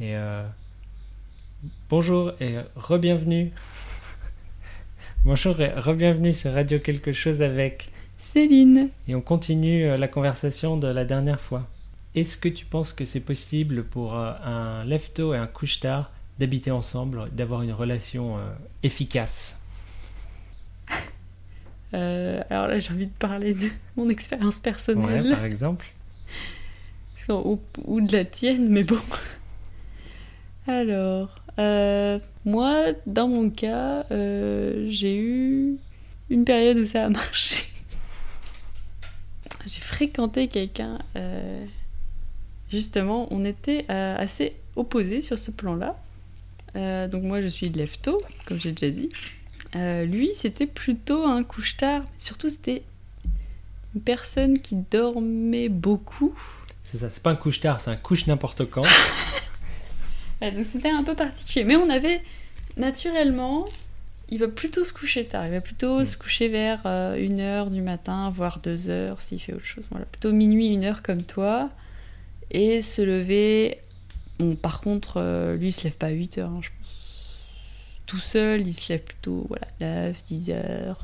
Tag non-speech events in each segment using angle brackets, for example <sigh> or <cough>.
Et euh, bonjour et re-bienvenue. <laughs> bonjour et re-bienvenue sur Radio Quelque chose avec Céline. Et on continue euh, la conversation de la dernière fois. Est-ce que tu penses que c'est possible pour euh, un lefto et un couche-tard d'habiter ensemble, d'avoir une relation efficace? <laughs> Euh, alors là, j'ai envie de parler de mon expérience Ouais, personnelle. par exemple. Ou de la tienne, mais bon. Alors, euh, moi, dans mon cas, euh, j'ai eu une période où ça a <laughs> marché. J'ai fréquenté quelqu'un. euh, justement, on était assez opposés sur ce plan-là. Donc moi, je suis de lève-tôt, comme j'ai déjà dit. Lui, c'était plutôt un couche-tard. Surtout, c'était une personne qui dormait beaucoup. C'est ça, c'est pas un couche-tard, c'est un couche n'importe quand. <laughs> Ouais, donc c'était un peu particulier. Mais on avait naturellement, il va plutôt se coucher tard. Il va plutôt Mm. se coucher vers 1h du matin, voire 2h s'il fait autre chose. Voilà, plutôt minuit, 1h comme toi. Et se lever. Bon, par contre, euh, lui, il se lève pas à 8h, je pense. Tout seul, il se lève plutôt voilà, 9, 10h.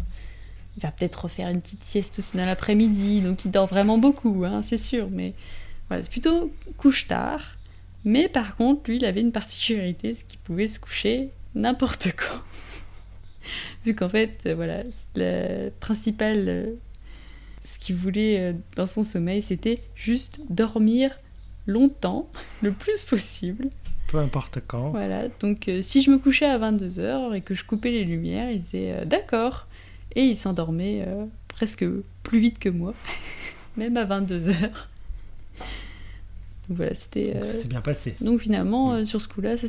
Il va peut-être refaire une petite sieste aussi dans l'après-midi. Donc il dort vraiment beaucoup, hein, c'est sûr. Mais voilà, c'est plutôt couche tard. Mais par contre, lui, il avait une particularité, c'est qu'il pouvait se coucher n'importe quand. <laughs> Vu qu'en fait, euh, voilà, le principal, euh, ce qu'il voulait euh, dans son sommeil, c'était juste dormir longtemps, <laughs> le plus possible. Peu importe quand. Voilà, donc euh, si je me couchais à 22h et que je coupais les lumières, il disait euh, d'accord. Et il s'endormait euh, presque plus vite que moi, <laughs> même à 22h. Donc voilà, c'était. Donc euh, ça s'est bien passé. donc finalement, Mm. euh, sur ce coup-là, ça s'est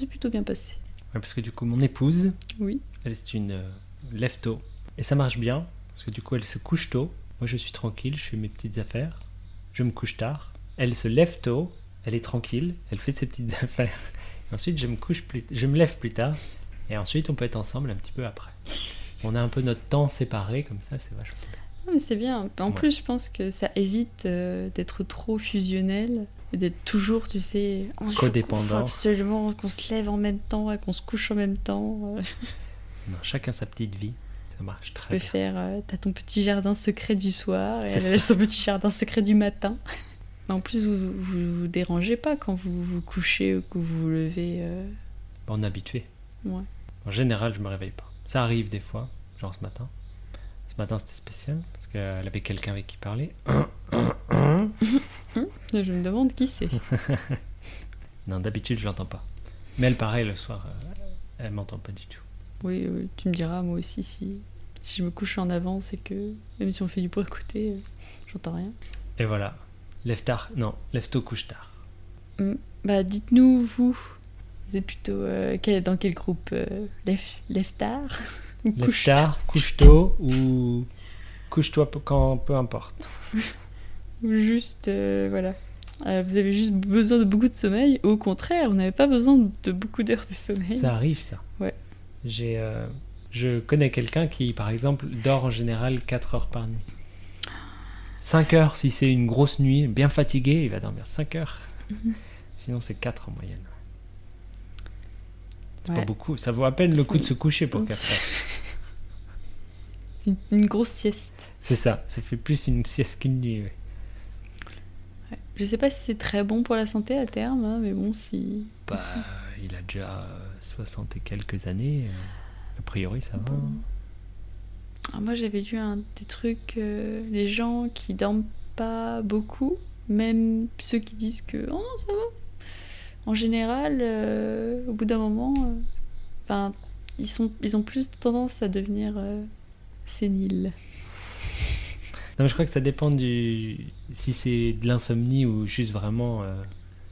ça plutôt bien passé. Ouais, parce que du coup, mon épouse, Oui. elle c'est une euh, lève tôt. Et ça marche bien, parce que du coup, elle se couche tôt. Moi, je suis tranquille, je fais mes petites affaires. Je me couche tard. Elle se lève tôt, elle est tranquille, elle fait ses petites <laughs> affaires. Et ensuite, je me couche plus, je me lève plus tard. Et ensuite, on peut être ensemble un petit peu après. On a un peu notre temps séparé, comme ça, c'est vachement bien. Ah, mais c'est bien. En Ouais. plus, je pense que ça évite euh, d'être trop fusionnel, et d'être toujours, tu sais, faut- Codépendant. absolument qu'on se lève en même temps et qu'on se couche en même temps. euh. <laughs> Non, chacun sa petite vie, ça marche Tu très peux bien. faire, euh, t'as ton petit jardin secret du soir et elle a son petit jardin secret du matin. En plus, vous, vous vous vous dérangez pas quand vous vous couchez ou que vous vous levez. euh, On est habitué. Ouais. En général, je me réveille pas. Ça arrive des fois, genre ce matin. Ce matin, c'était spécial, parce qu'elle avait quelqu'un avec qui parler. <laughs> Je me demande qui c'est. <laughs> Non, d'habitude, je l'entends pas. Mais elle, pareil, le soir, euh, elle m'entend pas du tout. Oui, oui, tu me diras, moi aussi, si, si je me couche en avance et que même si on fait du bruit à côté, euh, j'entends rien. Et voilà. Lève tard. Non, lève tôt, couche tard. Bah, dites-nous, vous, êtes plutôt euh, quel- dans quel groupe euh, lève, lève tard ou Lève <laughs> couche tard, couche tôt ou couche-toi peu- <laughs> quand peu importe. Ou juste, euh, voilà. Euh, vous avez juste besoin de beaucoup de sommeil. Au contraire, vous n'avez pas besoin de beaucoup d'heures de sommeil. Ça arrive, ça. Ouais. J'ai, je connais quelqu'un qui, par exemple, dort en général 4 heures par nuit. 5 heures, si c'est une grosse nuit, bien fatigué, il va dormir 5 heures. Mhm. Sinon, c'est 4 en moyenne. C'est Ouais. pas beaucoup. Ça vaut à peine le coup de se coucher pour Mhm. 4 heures. <laughs> Une, grosse sieste. C'est ça. Ça fait plus une sieste qu'une nuit. ouais. Ouais. Je sais pas si c'est très bon pour la santé à terme, hein, mais bon, si. Bah, il a déjà euh, 60 et quelques années. euh, A priori, ça va. Bon. Ah, moi, j'avais lu un des trucs, euh, les gens qui dorment pas beaucoup, même ceux qui disent que oh non, ça va. En général, euh, au bout d'un moment, euh, ils, sont, ils ont plus tendance à devenir euh, séniles. Non, mais je crois que ça dépend du. Si c'est de l'insomnie ou juste vraiment. euh,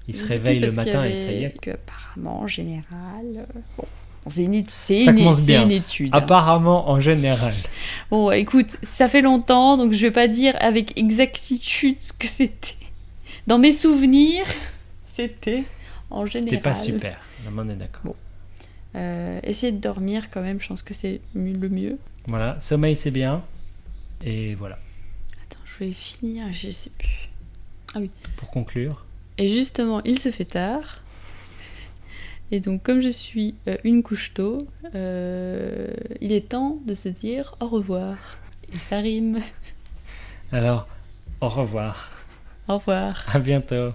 il Je se sais réveille plus le matin et ça y est. que apparemment, en général, bon, c'est une, une- commence c'est bien. une étude. hein. Apparemment, en général. Bon, écoute, ça fait longtemps, donc je vais pas dire avec exactitude ce que c'était. Dans mes souvenirs, <laughs> c'était en général. C'était pas super. On est d'accord. Bon. Euh, essayer de dormir quand même, je pense que c'est le mieux. Voilà, sommeil c'est bien. Et voilà. Attends, je vais finir, je sais plus. Pour conclure, Et justement, il se fait tard. Et donc, comme je suis euh, une couche tôt, euh, il est temps de se dire au revoir. Et ça rime. Alors, au revoir. Au revoir. À bientôt.